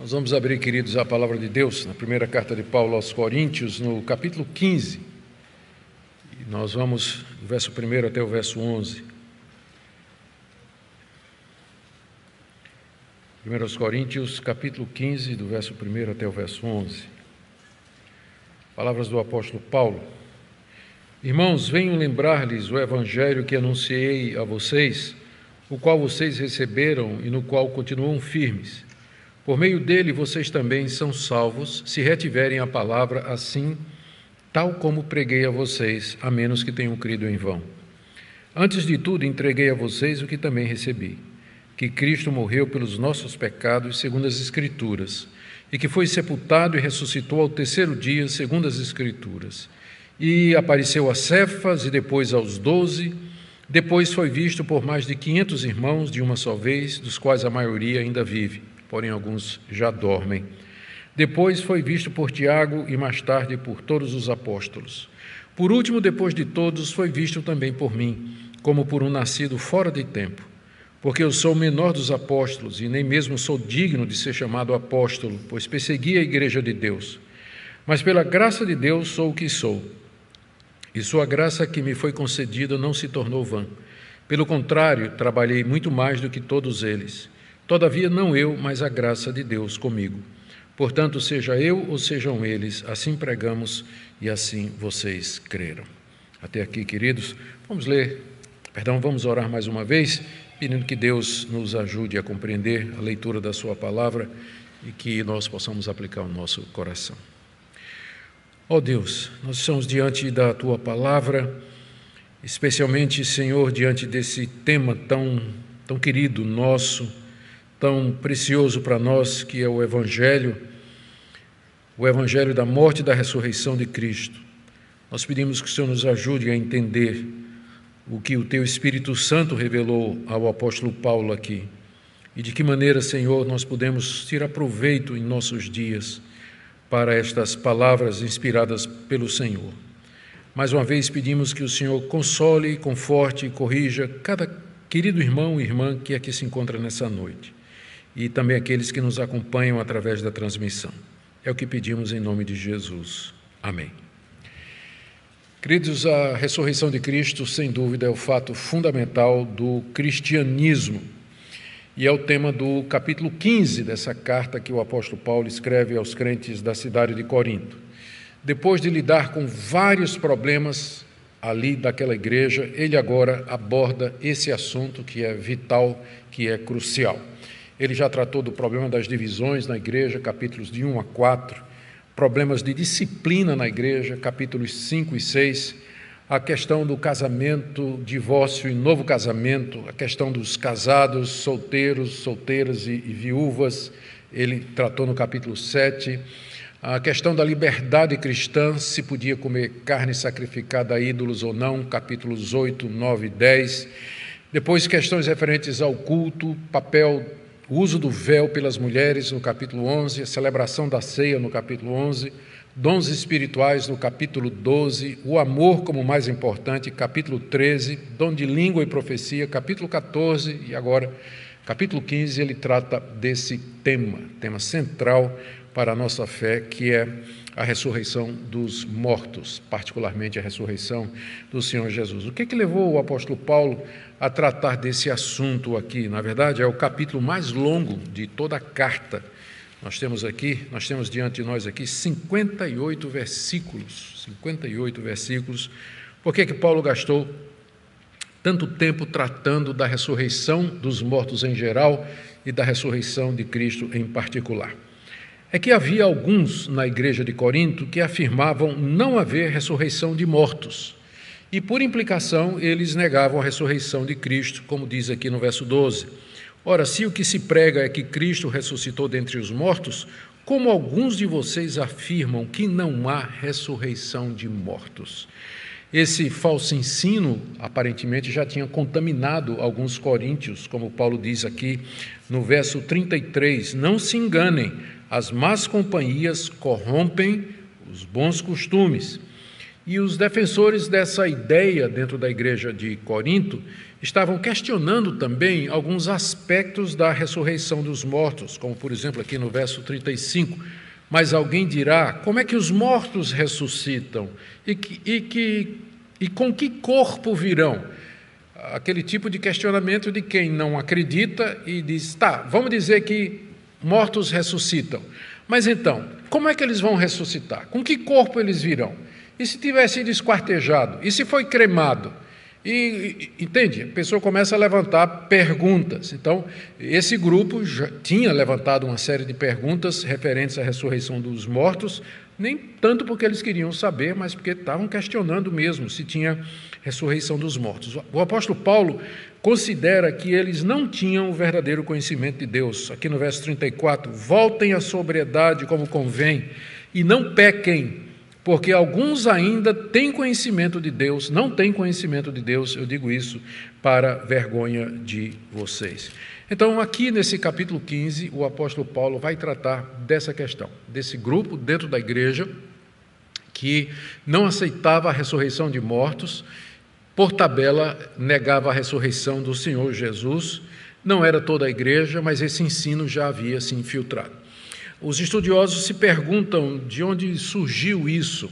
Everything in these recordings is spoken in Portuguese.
Nós vamos abrir, queridos, a palavra de Deus na primeira carta de Paulo aos Coríntios, no capítulo 15. E nós vamos do verso 1 até o verso 11. 1 Coríntios, capítulo 15, do verso 1 até o verso 11. Palavras do apóstolo Paulo. Irmãos, venho lembrar-lhes o evangelho que anunciei a vocês, o qual vocês receberam e no qual continuam firmes por meio dele vocês também são salvos, se retiverem a palavra assim, tal como preguei a vocês, a menos que tenham crido em vão. Antes de tudo, entreguei a vocês o que também recebi: que Cristo morreu pelos nossos pecados, segundo as Escrituras, e que foi sepultado e ressuscitou ao terceiro dia, segundo as Escrituras. E apareceu a Cefas e depois aos doze. Depois foi visto por mais de quinhentos irmãos de uma só vez, dos quais a maioria ainda vive porém alguns já dormem. Depois foi visto por Tiago e mais tarde por todos os apóstolos. Por último, depois de todos, foi visto também por mim, como por um nascido fora de tempo. Porque eu sou o menor dos apóstolos e nem mesmo sou digno de ser chamado apóstolo, pois persegui a igreja de Deus. Mas pela graça de Deus sou o que sou. E sua graça que me foi concedida não se tornou vã. Pelo contrário, trabalhei muito mais do que todos eles. Todavia, não eu, mas a graça de Deus comigo. Portanto, seja eu ou sejam eles, assim pregamos e assim vocês creram. Até aqui, queridos, vamos ler, perdão, vamos orar mais uma vez, pedindo que Deus nos ajude a compreender a leitura da Sua palavra e que nós possamos aplicar o nosso coração. Ó oh Deus, nós estamos diante da Tua palavra, especialmente, Senhor, diante desse tema tão, tão querido nosso tão precioso para nós, que é o Evangelho, o Evangelho da morte e da ressurreição de Cristo. Nós pedimos que o Senhor nos ajude a entender o que o Teu Espírito Santo revelou ao apóstolo Paulo aqui. E de que maneira, Senhor, nós podemos tirar proveito em nossos dias para estas palavras inspiradas pelo Senhor. Mais uma vez pedimos que o Senhor console, conforte e corrija cada querido irmão e irmã que aqui se encontra nessa noite e também aqueles que nos acompanham através da transmissão. É o que pedimos em nome de Jesus. Amém. Queridos, a ressurreição de Cristo, sem dúvida, é o fato fundamental do cristianismo e é o tema do capítulo 15 dessa carta que o apóstolo Paulo escreve aos crentes da cidade de Corinto. Depois de lidar com vários problemas ali daquela igreja, ele agora aborda esse assunto que é vital, que é crucial. Ele já tratou do problema das divisões na igreja, capítulos de 1 a 4, problemas de disciplina na igreja, capítulos 5 e 6, a questão do casamento, divórcio e novo casamento, a questão dos casados, solteiros, solteiras e, e viúvas, ele tratou no capítulo 7, a questão da liberdade cristã, se podia comer carne sacrificada a ídolos ou não, capítulos 8, 9 e 10. Depois, questões referentes ao culto, papel o uso do véu pelas mulheres, no capítulo 11, a celebração da ceia, no capítulo 11, dons espirituais, no capítulo 12, o amor como mais importante, capítulo 13, dom de língua e profecia, capítulo 14, e agora, capítulo 15, ele trata desse tema, tema central para a nossa fé, que é a ressurreição dos mortos, particularmente a ressurreição do Senhor Jesus. O que, que levou o apóstolo Paulo a tratar desse assunto aqui? Na verdade, é o capítulo mais longo de toda a carta. Nós temos aqui, nós temos diante de nós aqui 58 versículos, 58 versículos. Por que que Paulo gastou tanto tempo tratando da ressurreição dos mortos em geral e da ressurreição de Cristo em particular? é que havia alguns na igreja de Corinto que afirmavam não haver ressurreição de mortos. E, por implicação, eles negavam a ressurreição de Cristo, como diz aqui no verso 12. Ora, se o que se prega é que Cristo ressuscitou dentre os mortos, como alguns de vocês afirmam que não há ressurreição de mortos? Esse falso ensino, aparentemente, já tinha contaminado alguns coríntios, como Paulo diz aqui no verso 33. Não se enganem, as más companhias corrompem os bons costumes. E os defensores dessa ideia dentro da igreja de Corinto estavam questionando também alguns aspectos da ressurreição dos mortos, como por exemplo aqui no verso 35. Mas alguém dirá: como é que os mortos ressuscitam? E, que, e, que, e com que corpo virão? Aquele tipo de questionamento de quem não acredita e diz: tá, vamos dizer que mortos ressuscitam. Mas então, como é que eles vão ressuscitar? Com que corpo eles virão? E se tivesse sido esquartejado? E se foi cremado? E, entende? A pessoa começa a levantar perguntas. Então, esse grupo já tinha levantado uma série de perguntas referentes à ressurreição dos mortos, nem tanto porque eles queriam saber, mas porque estavam questionando mesmo se tinha ressurreição dos mortos. O apóstolo Paulo considera que eles não tinham o verdadeiro conhecimento de Deus. Aqui no verso 34, voltem à sobriedade como convém e não pequem porque alguns ainda têm conhecimento de Deus, não têm conhecimento de Deus, eu digo isso para vergonha de vocês. Então, aqui nesse capítulo 15, o apóstolo Paulo vai tratar dessa questão, desse grupo dentro da igreja que não aceitava a ressurreição de mortos, por tabela negava a ressurreição do Senhor Jesus. Não era toda a igreja, mas esse ensino já havia se infiltrado. Os estudiosos se perguntam de onde surgiu isso,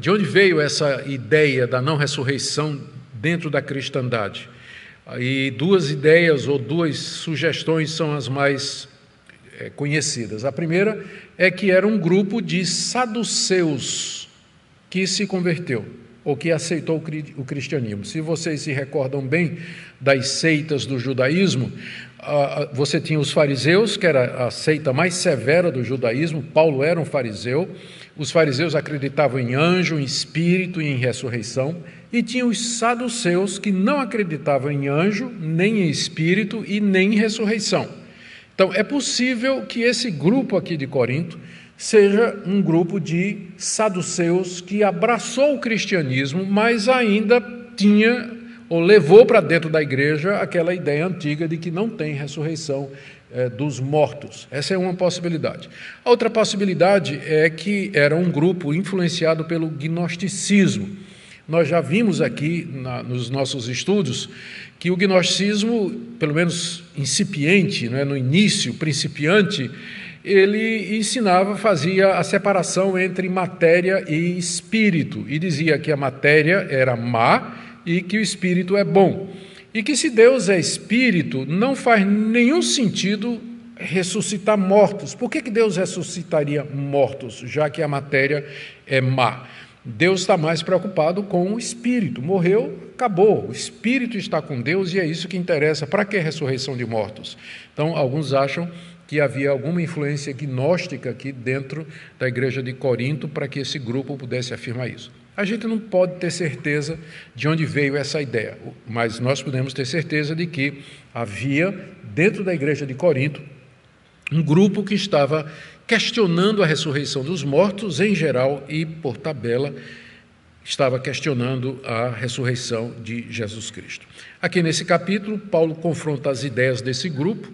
de onde veio essa ideia da não ressurreição dentro da cristandade. E duas ideias ou duas sugestões são as mais é, conhecidas. A primeira é que era um grupo de saduceus que se converteu ou que aceitou o cristianismo. Se vocês se recordam bem das seitas do judaísmo, você tinha os fariseus, que era a seita mais severa do judaísmo, Paulo era um fariseu. Os fariseus acreditavam em anjo, em espírito e em ressurreição, e tinha os saduceus que não acreditavam em anjo, nem em espírito e nem em ressurreição. Então, é possível que esse grupo aqui de Corinto seja um grupo de saduceus que abraçou o cristianismo, mas ainda tinha ou levou para dentro da igreja aquela ideia antiga de que não tem ressurreição é, dos mortos. Essa é uma possibilidade. A outra possibilidade é que era um grupo influenciado pelo gnosticismo. Nós já vimos aqui na, nos nossos estudos que o gnosticismo, pelo menos incipiente, não é, no início, principiante, ele ensinava, fazia a separação entre matéria e espírito e dizia que a matéria era má e que o espírito é bom. E que se Deus é espírito, não faz nenhum sentido ressuscitar mortos. Por que, que Deus ressuscitaria mortos, já que a matéria é má? Deus está mais preocupado com o espírito. Morreu, acabou. O espírito está com Deus e é isso que interessa. Para que ressurreição de mortos? Então, alguns acham que havia alguma influência gnóstica aqui dentro da igreja de Corinto para que esse grupo pudesse afirmar isso. A gente não pode ter certeza de onde veio essa ideia, mas nós podemos ter certeza de que havia, dentro da igreja de Corinto, um grupo que estava questionando a ressurreição dos mortos em geral e, por tabela, estava questionando a ressurreição de Jesus Cristo. Aqui nesse capítulo, Paulo confronta as ideias desse grupo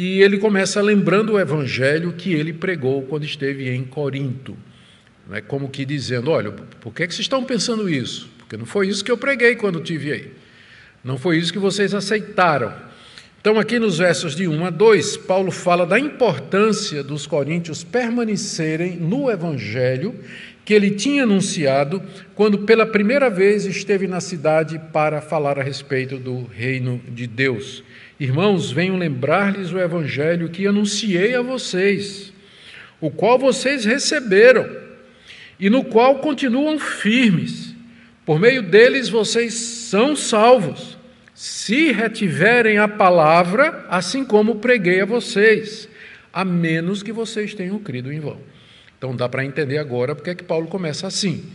e ele começa lembrando o evangelho que ele pregou quando esteve em Corinto é como que dizendo: olha, por que, que vocês estão pensando isso? Porque não foi isso que eu preguei quando tive aí. Não foi isso que vocês aceitaram. Então, aqui nos versos de 1 a 2, Paulo fala da importância dos coríntios permanecerem no evangelho que ele tinha anunciado quando pela primeira vez esteve na cidade para falar a respeito do reino de Deus. Irmãos, venham lembrar-lhes o evangelho que anunciei a vocês, o qual vocês receberam e no qual continuam firmes. Por meio deles vocês são salvos, se retiverem a palavra, assim como preguei a vocês, a menos que vocês tenham crido em vão. Então dá para entender agora porque é que Paulo começa assim.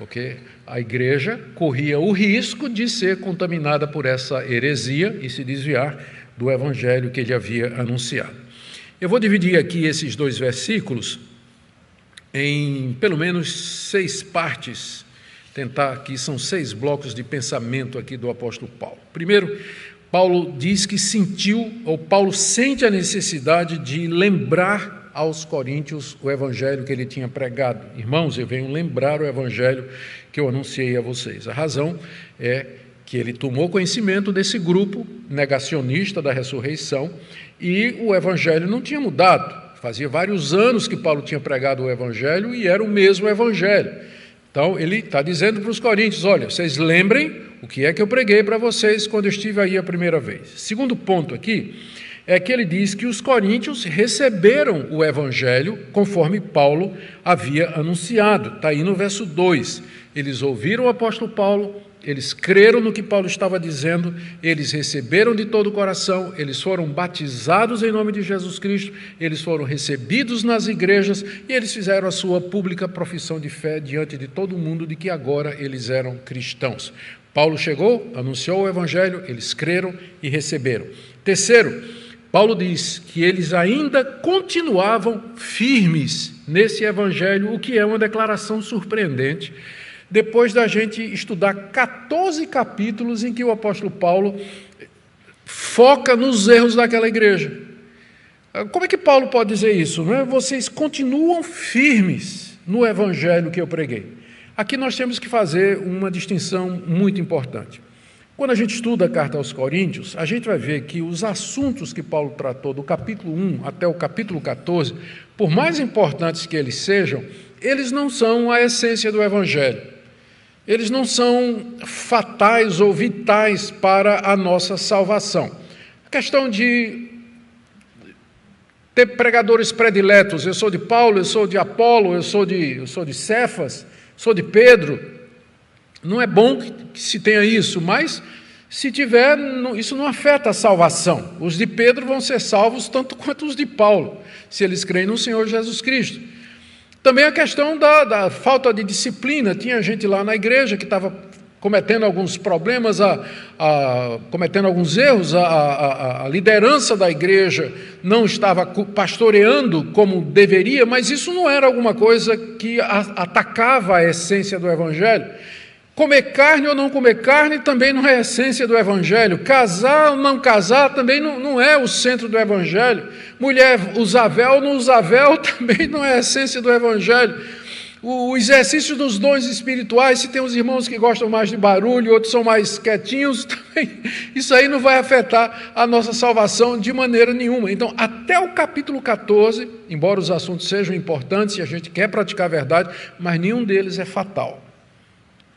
Porque a igreja corria o risco de ser contaminada por essa heresia e se desviar do evangelho que ele havia anunciado. Eu vou dividir aqui esses dois versículos em pelo menos seis partes, tentar aqui, são seis blocos de pensamento aqui do apóstolo Paulo. Primeiro, Paulo diz que sentiu, ou Paulo sente a necessidade de lembrar aos coríntios o evangelho que ele tinha pregado. Irmãos, eu venho lembrar o evangelho que eu anunciei a vocês. A razão é que ele tomou conhecimento desse grupo negacionista da ressurreição e o evangelho não tinha mudado. Fazia vários anos que Paulo tinha pregado o evangelho e era o mesmo evangelho. Então ele está dizendo para os coríntios: olha, vocês lembrem o que é que eu preguei para vocês quando eu estive aí a primeira vez. Segundo ponto aqui é que ele diz que os coríntios receberam o evangelho conforme Paulo havia anunciado. Está aí no verso 2. Eles ouviram o apóstolo Paulo, eles creram no que Paulo estava dizendo, eles receberam de todo o coração, eles foram batizados em nome de Jesus Cristo, eles foram recebidos nas igrejas e eles fizeram a sua pública profissão de fé diante de todo mundo de que agora eles eram cristãos. Paulo chegou, anunciou o evangelho, eles creram e receberam. Terceiro, Paulo diz que eles ainda continuavam firmes nesse evangelho, o que é uma declaração surpreendente depois da gente estudar 14 capítulos em que o apóstolo Paulo foca nos erros daquela igreja. Como é que Paulo pode dizer isso? Não é? Vocês continuam firmes no evangelho que eu preguei. Aqui nós temos que fazer uma distinção muito importante. Quando a gente estuda a carta aos Coríntios, a gente vai ver que os assuntos que Paulo tratou do capítulo 1 até o capítulo 14, por mais importantes que eles sejam, eles não são a essência do evangelho eles não são fatais ou vitais para a nossa salvação. A questão de ter pregadores prediletos, eu sou de Paulo, eu sou de Apolo, eu sou de, eu sou de Cefas, sou de Pedro, não é bom que se tenha isso, mas se tiver, isso não afeta a salvação. Os de Pedro vão ser salvos tanto quanto os de Paulo, se eles creem no Senhor Jesus Cristo. Também a questão da, da, falta de disciplina. Tinha gente lá na igreja que estava cometendo alguns problemas, a, a, cometendo alguns erros, a, a, liderança da igreja não estava pastoreando como deveria, mas isso não era alguma coisa que atacava a essência do Evangelho. Comer carne ou não comer carne também não é a essência do Evangelho. Casar ou não casar também não, não é o centro do Evangelho. Mulher usar véu ou não usar véu também não é a essência do Evangelho. O exercício dos dons espirituais, se tem uns irmãos que gostam mais de barulho, outros são mais quietinhos, também, isso aí não vai afetar a nossa salvação de maneira nenhuma. Então, até o capítulo 14, embora os assuntos sejam importantes e a gente quer praticar a verdade, mas nenhum deles é fatal.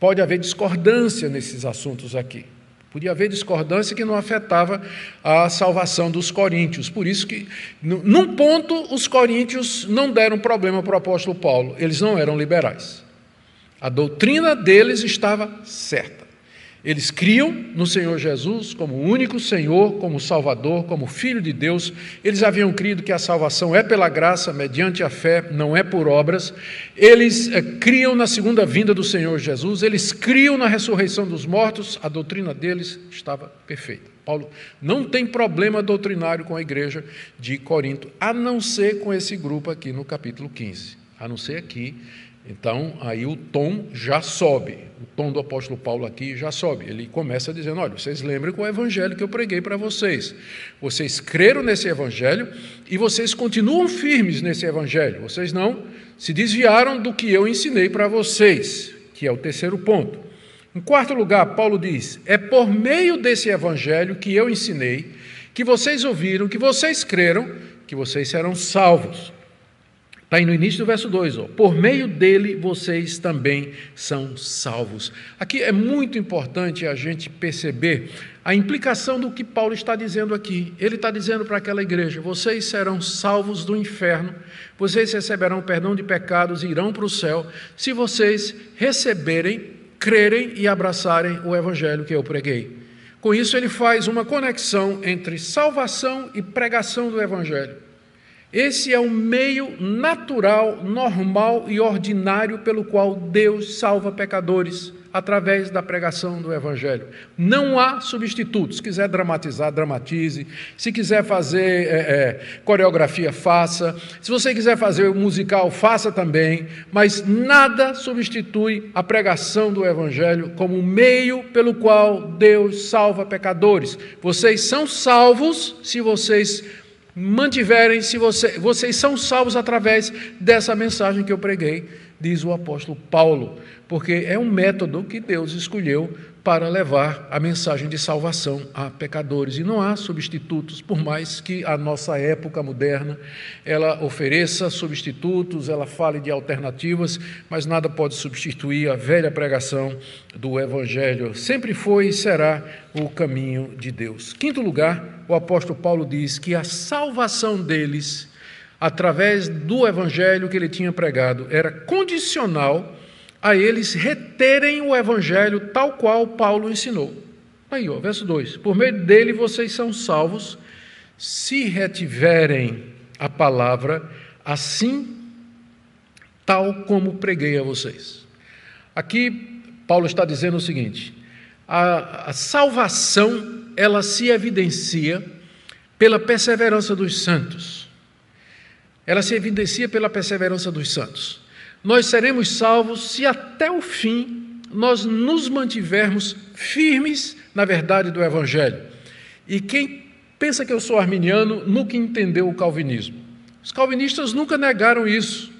Pode haver discordância nesses assuntos aqui. Podia haver discordância que não afetava a salvação dos coríntios. Por isso que, num ponto, os coríntios não deram problema para o apóstolo Paulo. Eles não eram liberais. A doutrina deles estava certa. Eles criam no Senhor Jesus como único Senhor, como Salvador, como Filho de Deus. Eles haviam crido que a salvação é pela graça, mediante a fé, não é por obras. Eles é, criam na segunda vinda do Senhor Jesus. Eles criam na ressurreição dos mortos. A doutrina deles estava perfeita. Paulo não tem problema doutrinário com a igreja de Corinto, a não ser com esse grupo aqui no capítulo 15. A não ser aqui então, aí o tom já sobe, tom do apóstolo Paulo aqui já sobe. Ele começa dizendo: Olha, vocês lembram o evangelho que eu preguei para vocês. Vocês creram nesse evangelho e vocês continuam firmes nesse evangelho. Vocês não se desviaram do que eu ensinei para vocês, que é o terceiro ponto. Em quarto lugar, Paulo diz: É por meio desse evangelho que eu ensinei, que vocês ouviram, que vocês creram, que vocês serão salvos. Está aí no início do verso 2, ó. por meio dele vocês também são salvos. Aqui é muito importante a gente perceber a implicação do que Paulo está dizendo aqui. Ele está dizendo para aquela igreja: vocês serão salvos do inferno, vocês receberão perdão de pecados e irão para o céu, se vocês receberem, crerem e abraçarem o evangelho que eu preguei. Com isso, ele faz uma conexão entre salvação e pregação do evangelho. Esse é o meio natural, normal e ordinário pelo qual Deus salva pecadores através da pregação do Evangelho. Não há substitutos. Se quiser dramatizar, dramatize. Se quiser fazer é, é, coreografia, faça. Se você quiser fazer musical, faça também. Mas nada substitui a pregação do Evangelho como meio pelo qual Deus salva pecadores. Vocês são salvos se vocês mantiverem, se você, vocês são salvos através dessa mensagem que eu preguei, diz o apóstolo Paulo porque é um método que Deus escolheu para levar a mensagem de salvação a pecadores. E não há substitutos, por mais que a nossa época moderna ela ofereça substitutos, ela fale de alternativas, mas nada pode substituir a velha pregação do Evangelho. Sempre foi e será o caminho de Deus. Quinto lugar, o apóstolo Paulo diz que a salvação deles, através do Evangelho que ele tinha pregado, era condicional a eles reterem o evangelho tal qual Paulo ensinou. Aí, ó, verso 2: Por meio dele vocês são salvos, se retiverem a palavra, assim, tal como preguei a vocês. Aqui, Paulo está dizendo o seguinte: a, a salvação, ela se evidencia pela perseverança dos santos. Ela se evidencia pela perseverança dos santos nós seremos salvos se até o fim nós nos mantivermos firmes na verdade do Evangelho. E quem pensa que eu sou arminiano nunca entendeu o calvinismo. Os calvinistas nunca negaram isso.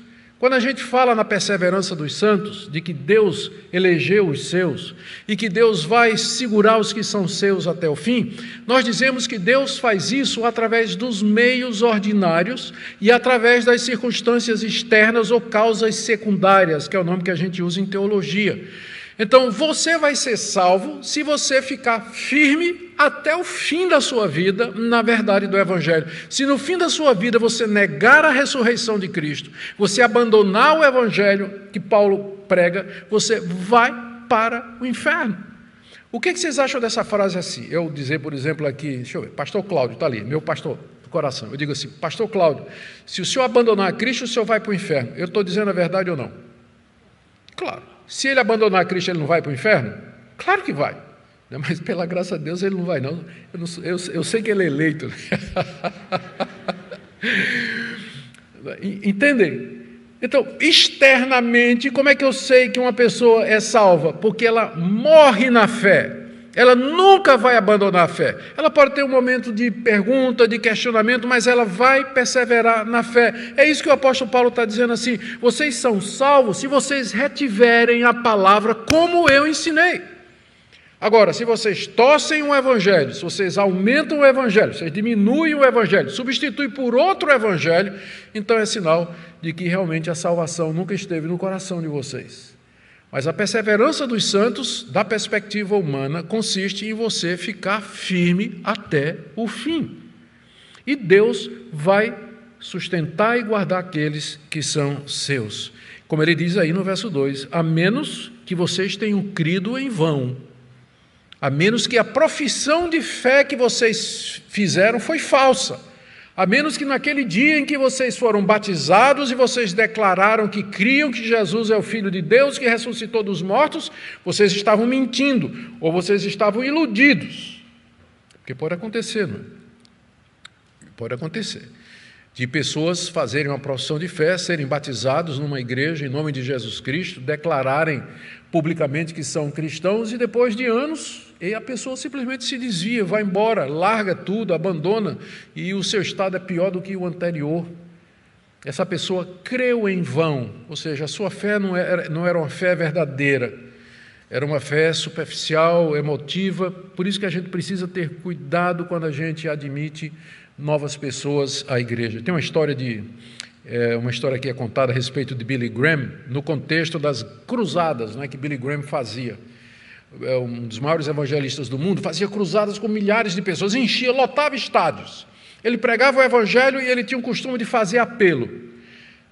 Quando a gente fala na perseverança dos santos, de que Deus elegeu os seus e que Deus vai segurar os que são seus até o fim, nós dizemos que Deus faz isso através dos meios ordinários e através das circunstâncias externas ou causas secundárias, que é o nome que a gente usa em teologia. Então, você vai ser salvo se você ficar firme até o fim da sua vida na verdade do Evangelho. Se no fim da sua vida você negar a ressurreição de Cristo, você abandonar o Evangelho que Paulo prega, você vai para o inferno. O que, vocês acham dessa frase assim? Eu dizer, por exemplo, aqui, deixa eu ver, pastor Cláudio está ali, meu pastor do coração. Eu digo assim, pastor Cláudio, se o senhor abandonar Cristo, o senhor vai para o inferno. Eu estou dizendo a verdade ou não? Claro. Se ele abandonar Cristo, ele não vai para o inferno? Claro que vai. Mas pela graça de Deus ele não vai, não. Eu, não, eu, eu sei que ele é eleito. Entendem? Então, externamente, como é que eu sei que uma pessoa é salva? Porque ela morre na fé. Ela nunca vai abandonar a fé. Ela pode ter um momento de pergunta, de questionamento, mas ela vai perseverar na fé. É isso que o apóstolo Paulo está dizendo assim: vocês são salvos se vocês retiverem a palavra como eu ensinei. Agora, se vocês torcem o evangelho, se vocês aumentam o evangelho, se vocês diminuem o evangelho, substituem por outro evangelho, então é sinal de que realmente a salvação nunca esteve no coração de vocês. Mas a perseverança dos santos, da perspectiva humana, consiste em você ficar firme até o fim. E Deus vai sustentar e guardar aqueles que são seus. Como ele diz aí no verso 2: a menos que vocês tenham crido em vão, a menos que a profissão de fé que vocês fizeram foi falsa a menos que naquele dia em que vocês foram batizados e vocês declararam que criam que Jesus é o Filho de Deus que ressuscitou dos mortos, vocês estavam mentindo ou vocês estavam iludidos. Porque pode acontecer, não é? Pode acontecer. De pessoas fazerem uma profissão de fé, serem batizados numa igreja em nome de Jesus Cristo, declararem publicamente que são cristãos e depois de anos e a pessoa simplesmente se desvia, vai embora, larga tudo, abandona, e o seu estado é pior do que o anterior. Essa pessoa creu em vão, ou seja, a sua fé não era, não era uma fé verdadeira, era uma fé superficial, emotiva, por isso que a gente precisa ter cuidado quando a gente admite novas pessoas à igreja. Tem uma história de é, uma história que é contada a respeito de Billy Graham no contexto das cruzadas, né, que Billy Graham fazia. É um dos maiores evangelistas do mundo, fazia cruzadas com milhares de pessoas, enchia, lotava estádios. Ele pregava o evangelho e ele tinha o costume de fazer apelo.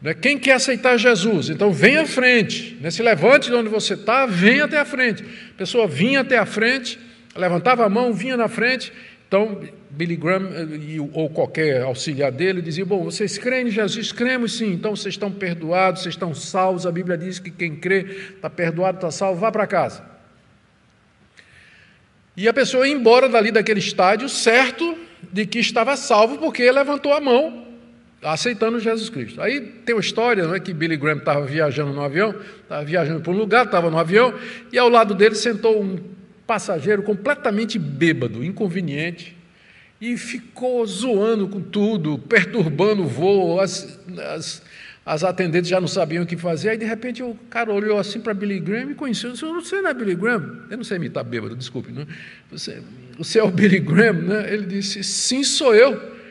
Né? Quem quer aceitar Jesus? Então vem à frente. Né? Se levante de onde você está, vem até a frente. A pessoa vinha até a frente, levantava a mão, vinha na frente. Então Billy Graham eh, ou qualquer auxiliar dele dizia: Bom, vocês creem em Jesus? Cremos sim, então vocês estão perdoados, vocês estão salvos. A Bíblia diz que quem crê está perdoado, está salvo, vá para casa. E a pessoa ia embora dali daquele estádio certo de que estava salvo porque levantou a mão aceitando Jesus Cristo. Aí tem uma história, não é que Billy Graham estava viajando no avião, estava viajando para um lugar, estava no avião, e ao lado dele sentou um passageiro completamente bêbado, inconveniente, e ficou zoando com tudo, perturbando o voo, as, as, as atendentes já não sabiam o que fazer, aí de repente o cara olhou assim para Billy Graham e conheceu, você não é Billy Graham? Eu não sei imitar bêbado, desculpe, não? Você, você é o Billy Graham? Né? Ele disse, sim, sou eu.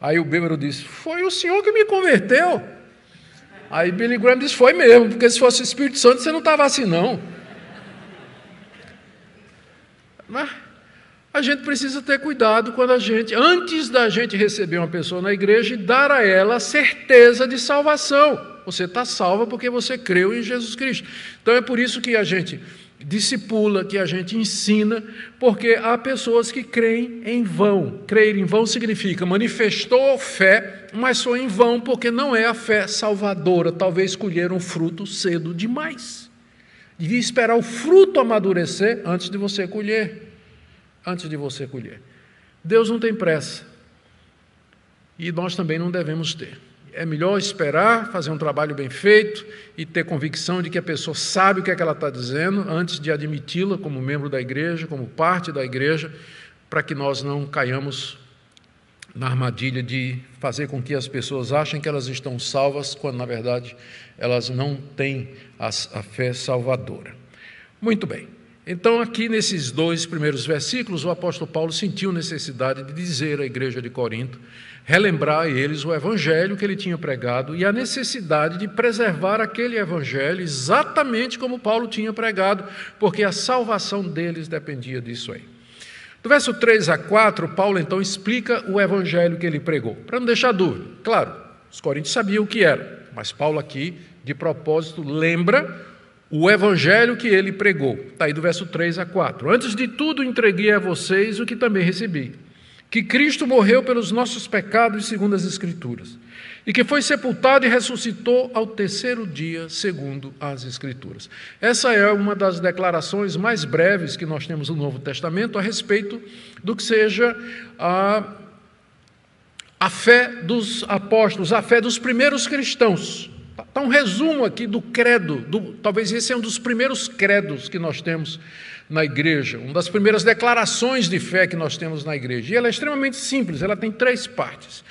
Aí o bêbado disse: Foi o senhor que me converteu. Aí Billy Graham disse: Foi mesmo, porque se fosse o Espírito Santo você não estava assim, não. Mas a gente precisa ter cuidado quando a gente, antes da gente receber uma pessoa na igreja, dar a ela a certeza de salvação. Você está salvo porque você creu em Jesus Cristo. Então é por isso que a gente discipula, que a gente ensina, porque há pessoas que creem em vão. Crer em vão significa manifestou fé, mas foi em vão porque não é a fé salvadora. Talvez escolheram fruto cedo demais. Devia esperar o fruto amadurecer antes de você colher. Antes de você colher. Deus não tem pressa. E nós também não devemos ter é melhor esperar, fazer um trabalho bem feito e ter convicção de que a pessoa sabe o que é que ela está dizendo antes de admiti-la como membro da igreja, como parte da igreja, para que nós não caiamos na armadilha de fazer com que as pessoas achem que elas estão salvas, quando na verdade elas não têm a, a fé salvadora. Muito bem. Então, aqui nesses dois primeiros versículos, o apóstolo Paulo sentiu necessidade de dizer à igreja de Corinto relembrar a eles o evangelho que ele tinha pregado e a necessidade de preservar aquele evangelho exatamente como Paulo tinha pregado, porque a salvação deles dependia disso aí. Do verso 3 a 4, Paulo então explica o evangelho que ele pregou, para não deixar dúvida. Claro, os coríntios sabiam o que era, mas Paulo aqui, de propósito, lembra o evangelho que ele pregou. Está aí do verso 3 a 4. Antes de tudo, entreguei a vocês o que também recebi que Cristo morreu pelos nossos pecados, segundo as Escrituras, e que foi sepultado e ressuscitou ao terceiro dia, segundo as Escrituras. Essa é uma das declarações mais breves que nós temos no Novo Testamento a respeito do que seja a, a fé dos apóstolos, a fé dos primeiros cristãos. Está um resumo aqui do credo, do, talvez esse é um dos primeiros credos que nós temos na igreja, uma das primeiras declarações de fé que nós temos na igreja. E ela é extremamente simples, ela tem três partes.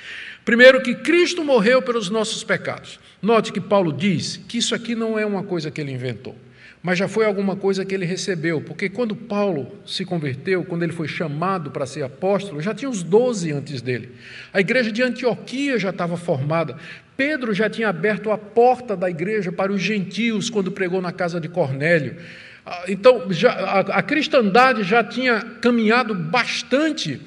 Primeiro, que Cristo morreu pelos nossos pecados. Note que Paulo diz que isso aqui não é uma coisa que ele inventou, mas já foi alguma coisa que ele recebeu, porque quando Paulo se converteu, quando ele foi chamado para ser apóstolo, já tinha uns doze antes dele. A igreja de Antioquia já estava formada. Pedro já tinha aberto a porta da igreja para os gentios quando pregou na casa de Cornélio. Ah, então, já, a, a cristandade já tinha caminhado bastante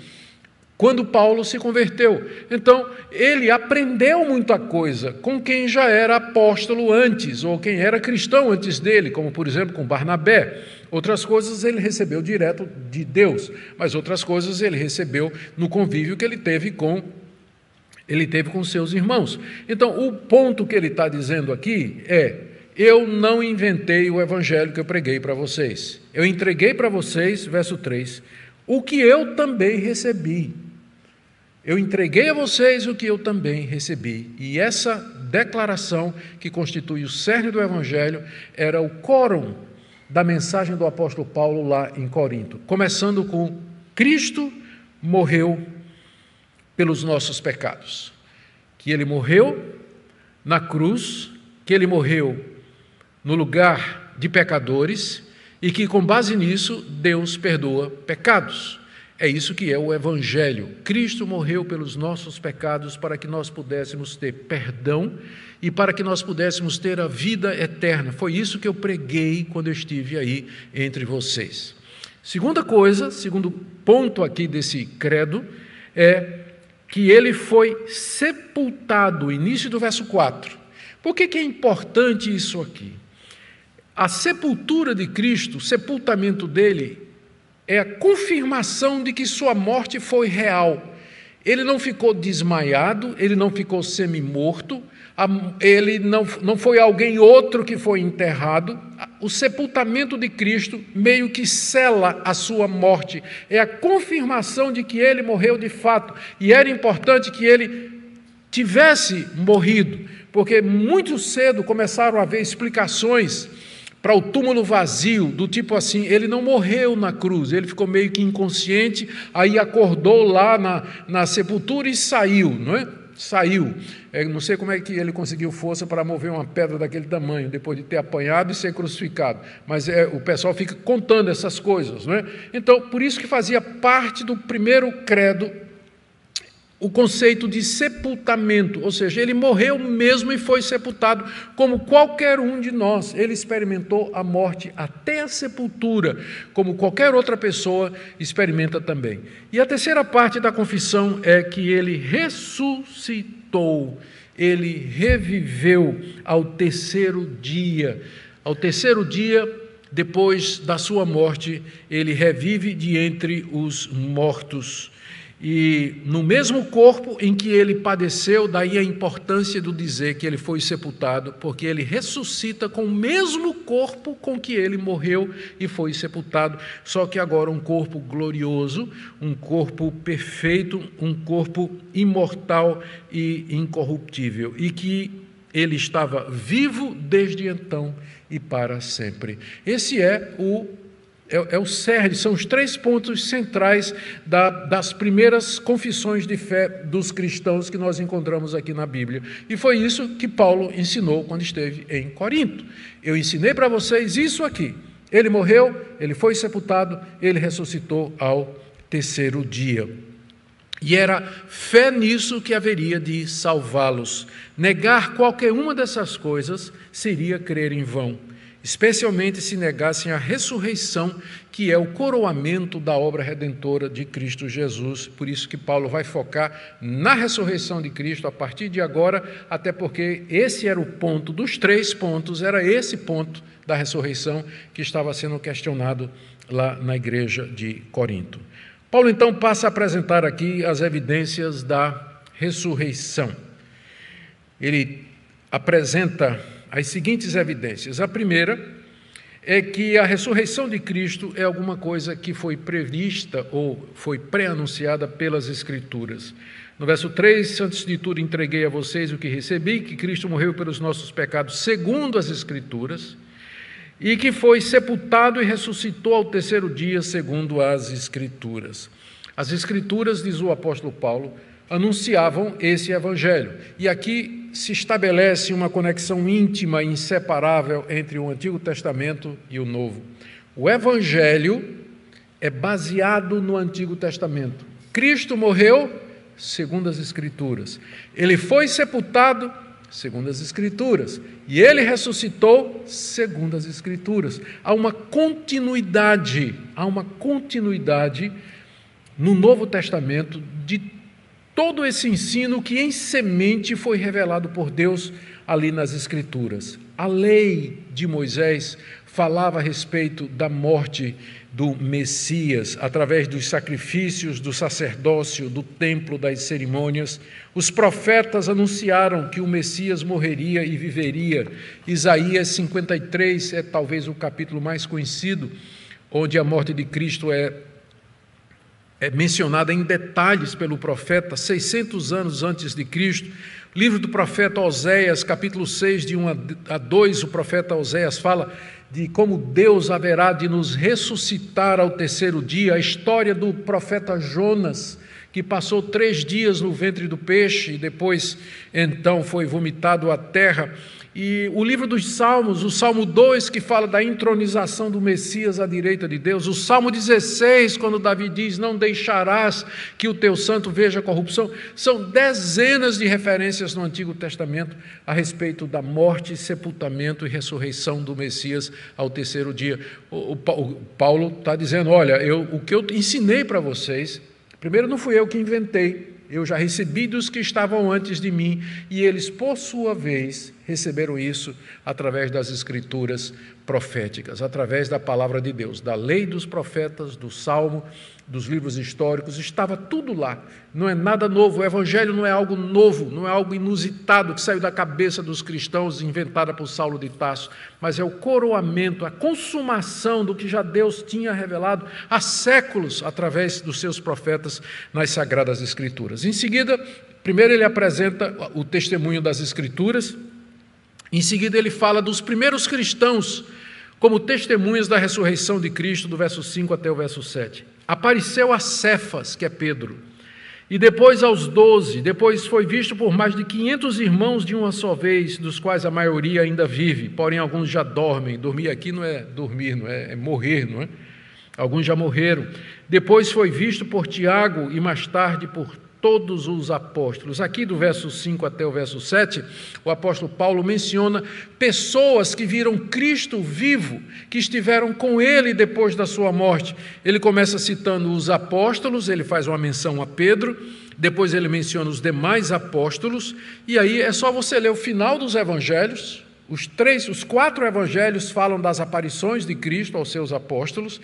quando Paulo se converteu. Então, ele aprendeu muita coisa com quem já era apóstolo antes, ou quem era cristão antes dele, como por exemplo com Barnabé. Outras coisas ele recebeu direto de Deus, mas outras coisas ele recebeu no convívio que ele teve com ele teve com seus irmãos. Então, o ponto que ele está dizendo aqui é eu não inventei o evangelho que eu preguei para vocês. Eu entreguei para vocês, verso 3, o que eu também recebi. Eu entreguei a vocês o que eu também recebi. E essa declaração, que constitui o cerne do evangelho, era o quórum da mensagem do apóstolo Paulo lá em Corinto, começando com Cristo morreu pelos nossos pecados. Que ele morreu na cruz, que ele morreu no lugar de pecadores e que, com base nisso, Deus perdoa pecados. É isso que é o Evangelho. Cristo morreu pelos nossos pecados para que nós pudéssemos ter perdão e para que nós pudéssemos ter a vida eterna. Foi isso que eu preguei quando eu estive aí entre vocês. Segunda coisa, segundo ponto aqui desse credo, é que ele foi sepultado, início do verso 4. Por que, que é importante isso aqui? A sepultura de Cristo, o sepultamento dele, é a confirmação de que sua morte foi real. Ele não ficou desmaiado, ele não ficou semi-morto, ele não, não foi alguém outro que foi enterrado. O sepultamento de Cristo meio que sela a sua morte, é a confirmação de que ele morreu de fato, e era importante que ele tivesse morrido, porque muito cedo começaram a haver explicações para o túmulo vazio, do tipo assim, ele não morreu na cruz, ele ficou meio que inconsciente, aí acordou lá na, na sepultura e saiu, não é? Saiu. É, não sei como é que ele conseguiu força para mover uma pedra daquele tamanho, depois de ter apanhado e ser crucificado. Mas é, o pessoal fica contando essas coisas, não é? Então, por isso que fazia parte do primeiro credo o conceito de sepultamento, ou seja, ele morreu mesmo e foi sepultado, como qualquer um de nós. Ele experimentou a morte até a sepultura, como qualquer outra pessoa experimenta também. E a terceira parte da confissão é que ele ressuscitou, ele reviveu ao terceiro dia. Ao terceiro dia, depois da sua morte, ele revive de entre os mortos. E no mesmo corpo em que ele padeceu, daí a importância do dizer que ele foi sepultado, porque ele ressuscita com o mesmo corpo com que ele morreu e foi sepultado, só que agora um corpo glorioso, um corpo perfeito, um corpo imortal e incorruptível, e que ele estava vivo desde então e para sempre. Esse é o é, é o cerne, são os três pontos centrais da, das primeiras confissões de fé dos cristãos que nós encontramos aqui na Bíblia. E foi isso que Paulo ensinou quando esteve em Corinto. Eu ensinei para vocês isso aqui. Ele morreu, ele foi sepultado, ele ressuscitou ao terceiro dia. E era fé nisso que haveria de salvá-los. Negar qualquer uma dessas coisas seria crer em vão especialmente se negassem a ressurreição, que é o coroamento da obra redentora de Cristo Jesus. Por isso que Paulo vai focar na ressurreição de Cristo a partir de agora, até porque esse era o ponto dos três pontos, era esse ponto da ressurreição que estava sendo questionado lá na igreja de Corinto. Paulo então passa a apresentar aqui as evidências da ressurreição. Ele apresenta as seguintes evidências. A primeira é que a ressurreição de Cristo é alguma coisa que foi prevista ou foi pré-anunciada pelas Escrituras. No verso 3, antes de tudo entreguei a vocês o que recebi, que Cristo morreu pelos nossos pecados segundo as Escrituras, e que foi sepultado e ressuscitou ao terceiro dia segundo as Escrituras. As Escrituras, diz o apóstolo Paulo, anunciavam esse evangelho. E aqui se estabelece uma conexão íntima e inseparável entre o Antigo Testamento e o Novo. O evangelho é baseado no Antigo Testamento. Cristo morreu segundo as escrituras. Ele foi sepultado segundo as escrituras, e ele ressuscitou segundo as escrituras. Há uma continuidade, há uma continuidade no Novo Testamento de todo esse ensino que em semente foi revelado por Deus ali nas Escrituras. A lei de Moisés falava a respeito da morte do Messias através dos sacrifícios, do sacerdócio, do templo, das cerimônias. Os profetas anunciaram que o Messias morreria e viveria. Isaías 53 é talvez o capítulo mais conhecido, onde a morte de Cristo é é mencionada em detalhes pelo profeta 600 anos antes de Cristo. Livro do profeta Oséias, capítulo 6, de 1 a 2, o profeta Oséias fala de como Deus haverá de nos ressuscitar ao terceiro dia. A história do profeta Jonas, que passou três dias no ventre do peixe e depois então foi vomitado à terra. E o livro dos Salmos, o Salmo 2, que fala da intronização do Messias à direita de Deus, o Salmo 16, quando Davi diz: Não deixarás que o teu santo veja corrupção, são dezenas de referências no Antigo Testamento a respeito da morte, sepultamento e ressurreição do Messias ao terceiro dia. O, o Paulo está dizendo: Olha, eu, o que eu ensinei para vocês, primeiro não fui eu que inventei, eu já recebi dos que estavam antes de mim, e eles, por sua vez, receberam isso através das escrituras proféticas, através da palavra de Deus, da lei dos profetas, do salmo, dos livros históricos, estava tudo lá. Não é nada novo, o evangelho não é algo novo, não é algo inusitado que saiu da cabeça dos cristãos, inventada por Saulo de Tarso, mas é o coroamento, a consumação do que já Deus tinha revelado há séculos através dos seus profetas nas sagradas escrituras. Em seguida, primeiro ele apresenta o testemunho das escrituras, em seguida, ele fala dos primeiros cristãos como testemunhas da ressurreição de Cristo, do verso 5 até o verso 7. Apareceu a Cefas, que é Pedro, e depois aos doze, depois foi visto por mais de 500 irmãos de uma só vez, dos quais a maioria ainda vive, porém alguns já dormem. Dormir aqui não é dormir, não é, é morrer, não é? Alguns já morreram. Depois foi visto por Tiago e mais tarde por todos os apóstolos. Aqui do verso 5 até o verso 7, o apóstolo Paulo menciona pessoas que viram Cristo vivo, que estiveram com ele depois da sua morte. Ele começa citando os apóstolos, ele faz uma menção a Pedro, depois ele menciona os demais apóstolos, e aí é só você ler o final dos evangelhos, os três, os quatro evangelhos falam das aparições de Cristo aos seus apóstolos.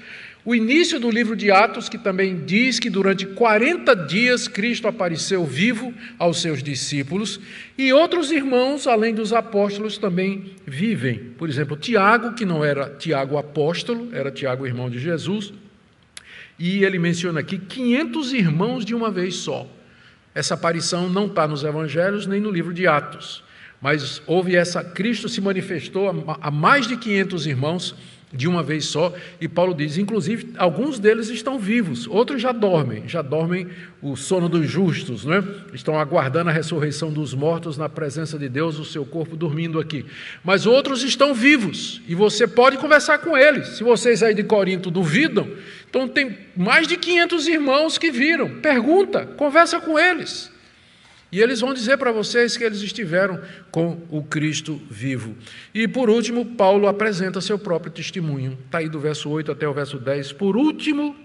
O início do livro de Atos, que também diz que durante 40 dias Cristo apareceu vivo aos seus discípulos, e outros irmãos, além dos apóstolos, também vivem. Por exemplo, Tiago, que não era Tiago apóstolo, era Tiago irmão de Jesus, e ele menciona aqui 500 irmãos de uma vez só. Essa aparição não está nos evangelhos nem no livro de Atos. Mas houve essa, Cristo se manifestou a, mais de 500 irmãos de uma vez só, e Paulo diz, inclusive, alguns deles estão vivos, outros já dormem, já dormem o sono dos justos, não é? estão aguardando a ressurreição dos mortos na presença de Deus, o seu corpo dormindo aqui. Mas outros estão vivos, e você pode conversar com eles. Se vocês aí de Corinto duvidam, então tem mais de 500 irmãos que viram. Pergunta, conversa com eles. E eles vão dizer para vocês que eles estiveram com o Cristo vivo. E por último, Paulo apresenta seu próprio testemunho. Está aí do verso 8 até o verso 10. Por último,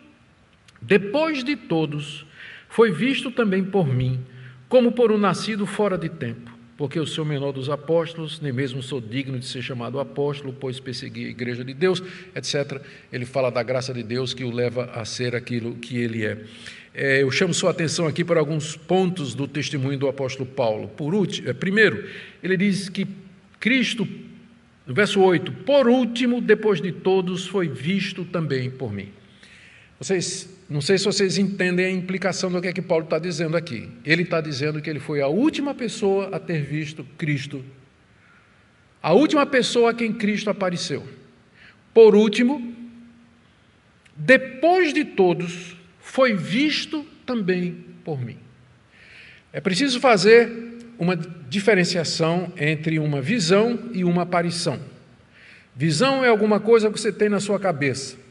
depois de todos, foi visto também por mim, como por um nascido fora de tempo. Porque eu sou o menor dos apóstolos, nem mesmo sou digno de ser chamado apóstolo, pois persegui a igreja de Deus, etc. Ele fala da graça de Deus que o leva a ser aquilo que ele é. É, eu chamo sua atenção aqui para alguns pontos do testemunho do apóstolo Paulo. Por último, é, primeiro, ele diz que Cristo, no verso 8, por último, depois de todos, foi visto também por mim. Vocês, não sei se vocês entendem a implicação do que é que Paulo está dizendo aqui. Ele está dizendo que ele foi a última pessoa a ter visto Cristo, a última pessoa a quem Cristo apareceu. Por último, depois de todos, foi visto também por mim. É preciso fazer uma diferenciação entre uma visão e uma aparição. Visão é alguma coisa que você tem na sua cabeça.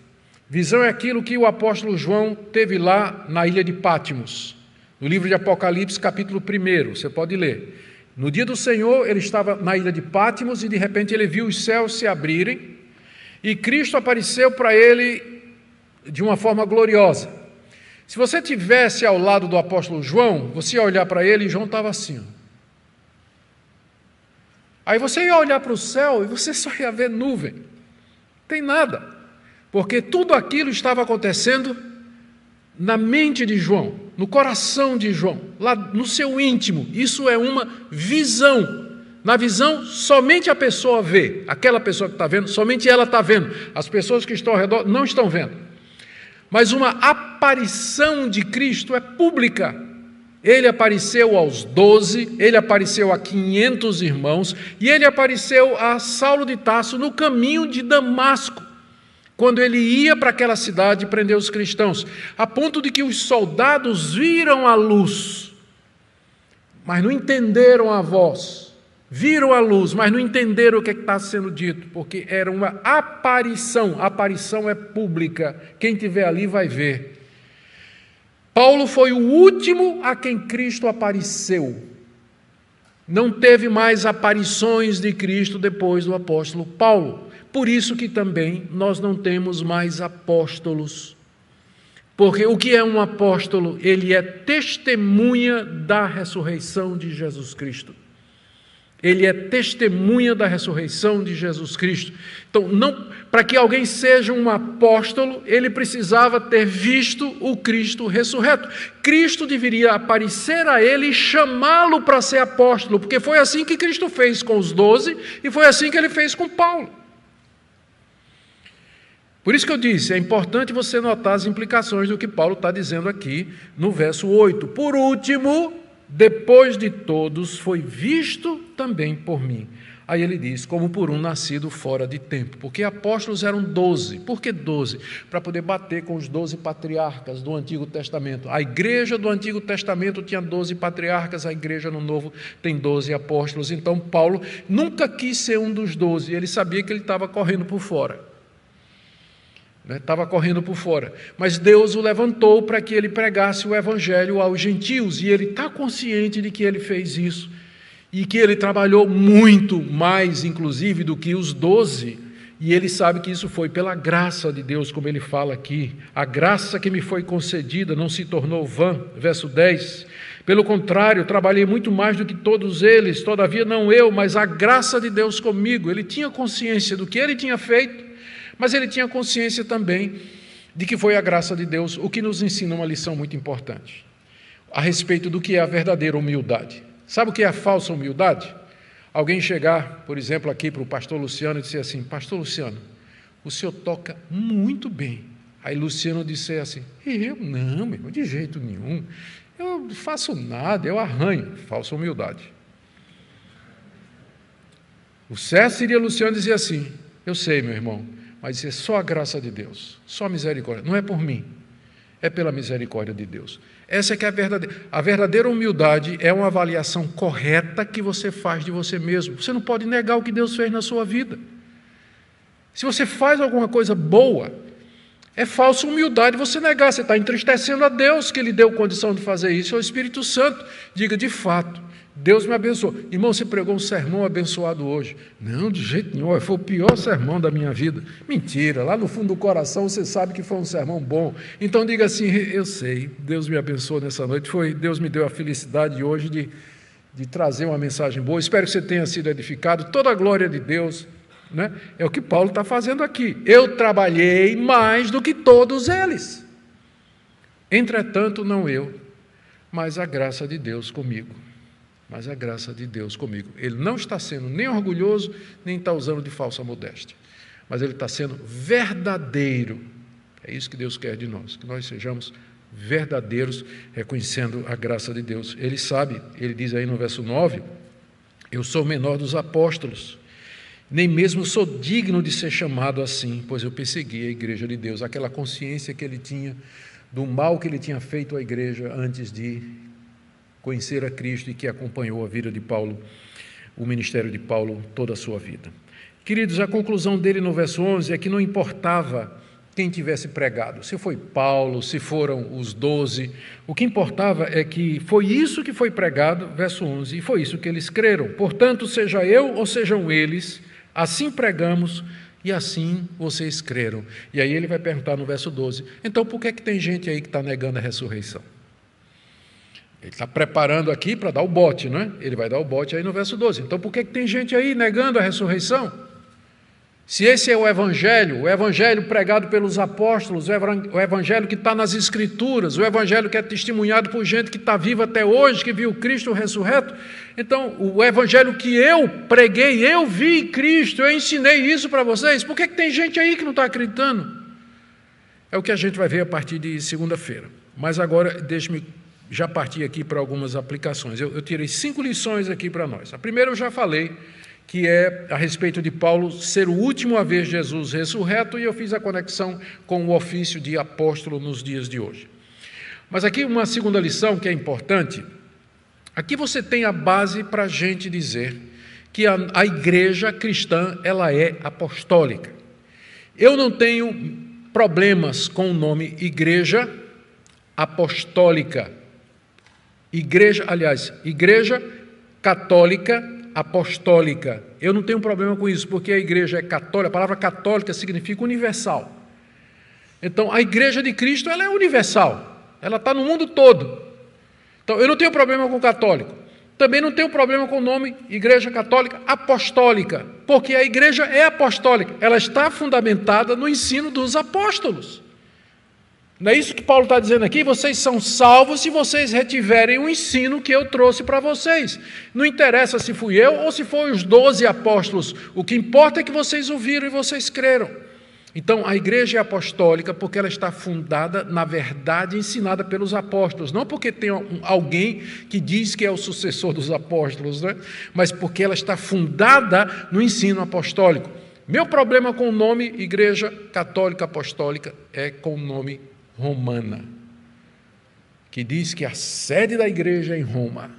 Visão é aquilo que o apóstolo João teve lá na ilha de Pátimos, no livro de Apocalipse, capítulo 1. Você pode ler. No dia do Senhor, ele estava na ilha de Pátimos e de repente ele viu os céus se abrirem e Cristo apareceu para ele de uma forma gloriosa. Se você tivesse ao lado do apóstolo João, você ia olhar para ele e João estava assim. Aí você ia olhar para o céu e você só ia ver nuvem. Tem nada. Porque tudo aquilo estava acontecendo na mente de João, no coração de João, lá no seu íntimo. Isso é uma visão. Na visão, somente a pessoa vê. Aquela pessoa que está vendo, somente ela está vendo. As pessoas que estão ao redor não estão vendo. Mas uma aparição de Cristo é pública. Ele apareceu aos doze, ele apareceu a quinhentos irmãos, e ele apareceu a Saulo de Tarso no caminho de Damasco, quando ele ia para aquela cidade prender os cristãos, a ponto de que os soldados viram a luz, mas não entenderam a voz viram a luz, mas não entenderam o que é está sendo dito, porque era uma aparição. A aparição é pública, quem estiver ali vai ver. Paulo foi o último a quem Cristo apareceu. Não teve mais aparições de Cristo depois do apóstolo Paulo. Por isso que também nós não temos mais apóstolos. Porque o que é um apóstolo? Ele é testemunha da ressurreição de Jesus Cristo. Ele é testemunha da ressurreição de Jesus Cristo. Então, não, para que alguém seja um apóstolo, ele precisava ter visto o Cristo ressurreto. Cristo deveria aparecer a ele e chamá-lo para ser apóstolo, porque foi assim que Cristo fez com os doze e foi assim que ele fez com Paulo. Por isso que eu disse, é importante você notar as implicações do que Paulo está dizendo aqui no verso 8. Por último, depois de todos, foi visto também por mim. Aí ele diz, como por um nascido fora de tempo, porque apóstolos eram doze. Por que doze? Para poder bater com os doze patriarcas do Antigo Testamento. A igreja do Antigo Testamento tinha doze patriarcas, a igreja no Novo tem doze apóstolos. Então Paulo nunca quis ser um dos doze, ele sabia que ele estava correndo por fora estava né? correndo por fora. Mas Deus o levantou para que ele pregasse o evangelho aos gentios, e ele está consciente de que ele fez isso, e que ele trabalhou muito mais, inclusive, do que os doze. E ele sabe que isso foi pela graça de Deus, como ele fala aqui. A graça que me foi concedida não se tornou vã. Verso 10. Pelo contrário, trabalhei muito mais do que todos eles, todavia não eu, mas a graça de Deus comigo. Ele tinha consciência do que ele tinha feito mas ele tinha consciência também de que foi a graça de Deus, o que nos ensina uma lição muito importante a respeito do que é a verdadeira humildade. Sabe o que é a falsa humildade? Alguém chegar, por exemplo, aqui para o pastor Luciano e dizer assim: Pastor Luciano, o senhor toca muito bem. Aí Luciano disse assim: Eu não, meu de jeito nenhum. Eu não faço nada, eu arranho. Falsa humildade. O certo seria Luciano dizer assim: Eu sei, meu irmão, mas é só a graça de Deus, só a misericórdia. Não é por mim, é pela misericórdia de Deus. Essa é que é a verdadeira. A verdadeira humildade é uma avaliação correta que você faz de você mesmo. Você não pode negar o que Deus fez na sua vida. Se você faz alguma coisa boa, é falsa humildade você negar. Você está entristecendo a Deus que lhe deu condição de fazer isso. É o Espírito Santo. Diga de fato, Deus me abençoou. Irmão, você pregou um sermão abençoado hoje. Não, de jeito nenhum, foi o pior sermão da minha vida. Mentira, lá no fundo do coração você sabe que foi um sermão bom. Então diga assim: eu sei, Deus me abençoou nessa noite. Foi, Deus me deu a felicidade hoje de, de trazer uma mensagem boa. Espero que você tenha sido edificado. Toda a glória de Deus. Né? É o que Paulo está fazendo aqui. Eu trabalhei mais do que todos eles. Entretanto, não eu, mas a graça de Deus comigo mas a graça de Deus comigo. Ele não está sendo nem orgulhoso, nem está usando de falsa modéstia, mas ele está sendo verdadeiro. É isso que Deus quer de nós, que nós sejamos verdadeiros, reconhecendo a graça de Deus. Ele sabe, ele diz aí no verso 9: Eu sou o menor dos apóstolos, nem mesmo sou digno de ser chamado assim, pois eu persegui a igreja de Deus, aquela consciência que ele tinha do mal que ele tinha feito à igreja antes de conhecer a Cristo e que acompanhou a vida de Paulo, o ministério de Paulo toda a sua vida. Queridos, a conclusão dele no verso 11 é que não importava quem tivesse pregado, se foi Paulo, se foram os doze, o que importava é que foi isso que foi pregado, verso 11, e foi isso que eles creram. Portanto, seja eu ou sejam eles, assim pregamos e assim vocês creram. E aí ele vai perguntar no verso 12: então por que, é que tem gente aí que está negando a ressurreição? Ele está preparando aqui para dar o bote, não é? Ele vai dar o bote aí no verso 12. Então, por que, que tem gente aí negando a ressurreição? Se esse é o Evangelho, o Evangelho pregado pelos apóstolos, o Evangelho que está nas Escrituras, o Evangelho que é testemunhado por gente que está viva até hoje, que viu Cristo ressurreto, então o Evangelho que eu preguei, eu vi Cristo, eu ensinei isso para vocês, por que, que tem gente aí que não está acreditando? É o que a gente vai ver a partir de segunda-feira. Mas agora, deixe-me já parti aqui para algumas aplicações. Eu, eu tirei cinco lições aqui para nós. A primeira eu já falei, que é a respeito de Paulo ser o último a ver Jesus ressurreto, e eu fiz a conexão com o ofício de apóstolo nos dias de hoje. Mas aqui uma segunda lição que é importante. Aqui você tem a base para a gente dizer que a, a igreja cristã ela é apostólica. Eu não tenho problemas com o nome igreja apostólica. Igreja, aliás, igreja católica apostólica. Eu não tenho problema com isso, porque a igreja é católica, a palavra católica significa universal. Então, a igreja de Cristo ela é universal, ela está no mundo todo. Então, eu não tenho problema com o católico. Também não tenho problema com o nome Igreja Católica Apostólica, porque a igreja é apostólica, ela está fundamentada no ensino dos apóstolos. Não é isso que Paulo está dizendo aqui? Vocês são salvos se vocês retiverem o ensino que eu trouxe para vocês. Não interessa se fui eu ou se foram os doze apóstolos, o que importa é que vocês ouviram e vocês creram. Então, a igreja é apostólica porque ela está fundada na verdade ensinada pelos apóstolos, não porque tem alguém que diz que é o sucessor dos apóstolos, né? mas porque ela está fundada no ensino apostólico. Meu problema com o nome Igreja Católica Apostólica é com o nome Romana, que diz que a sede da igreja é em Roma.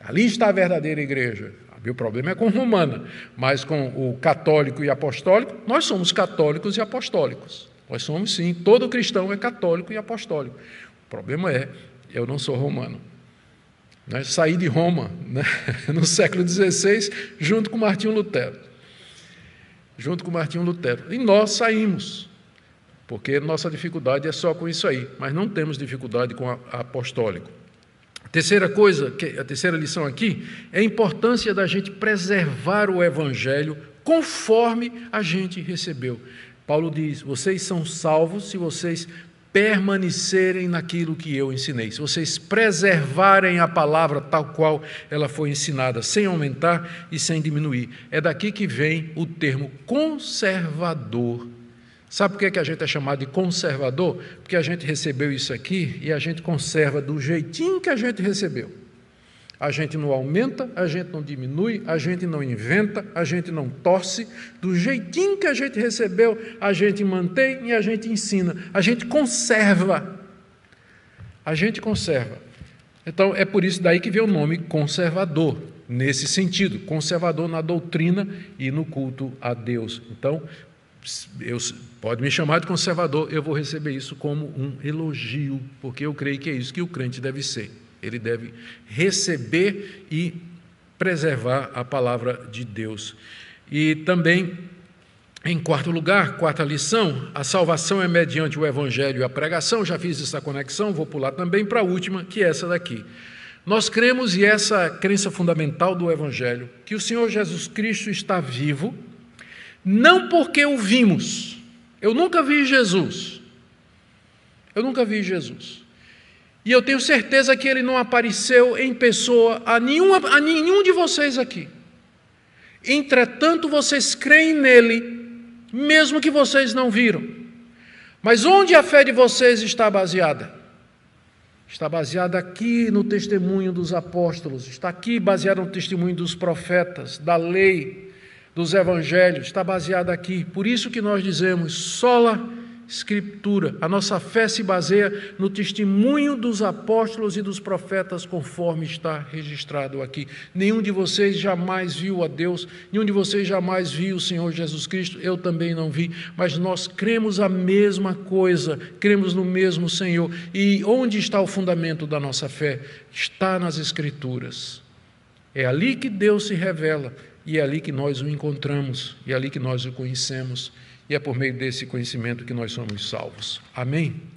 Ali está a verdadeira igreja. O problema é com romana, mas com o católico e apostólico, nós somos católicos e apostólicos. Nós somos sim, todo cristão é católico e apostólico. O problema é, eu não sou romano. Né? Saí de Roma né? no século XVI, junto com Martinho Lutero. Junto com Martinho Lutero. E nós saímos, porque nossa dificuldade é só com isso aí, mas não temos dificuldade com a, a apostólico. Terceira coisa, a terceira lição aqui, é a importância da gente preservar o evangelho conforme a gente recebeu. Paulo diz: vocês são salvos se vocês permanecerem naquilo que eu ensinei, se vocês preservarem a palavra tal qual ela foi ensinada, sem aumentar e sem diminuir. É daqui que vem o termo conservador Sabe por que a gente é chamado de conservador? Porque a gente recebeu isso aqui e a gente conserva do jeitinho que a gente recebeu. A gente não aumenta, a gente não diminui, a gente não inventa, a gente não torce. Do jeitinho que a gente recebeu, a gente mantém e a gente ensina. A gente conserva. A gente conserva. Então é por isso daí que vem o nome conservador, nesse sentido, conservador na doutrina e no culto a Deus. Então, eu, pode me chamar de conservador, eu vou receber isso como um elogio, porque eu creio que é isso que o crente deve ser. Ele deve receber e preservar a palavra de Deus. E também, em quarto lugar, quarta lição, a salvação é mediante o evangelho e a pregação. Já fiz essa conexão, vou pular também para a última, que é essa daqui. Nós cremos, e essa crença fundamental do evangelho, que o Senhor Jesus Cristo está vivo não porque o vimos. Eu nunca vi Jesus. Eu nunca vi Jesus. E eu tenho certeza que ele não apareceu em pessoa a, nenhuma, a nenhum de vocês aqui. Entretanto, vocês creem nele, mesmo que vocês não viram. Mas onde a fé de vocês está baseada? Está baseada aqui no testemunho dos apóstolos, está aqui baseada no testemunho dos profetas, da lei, dos evangelhos está baseada aqui. Por isso que nós dizemos sola escritura. A nossa fé se baseia no testemunho dos apóstolos e dos profetas, conforme está registrado aqui. Nenhum de vocês jamais viu a Deus, nenhum de vocês jamais viu o Senhor Jesus Cristo, eu também não vi, mas nós cremos a mesma coisa, cremos no mesmo Senhor. E onde está o fundamento da nossa fé? Está nas Escrituras. É ali que Deus se revela e é ali que nós o encontramos, e é ali que nós o conhecemos, e é por meio desse conhecimento que nós somos salvos. Amém?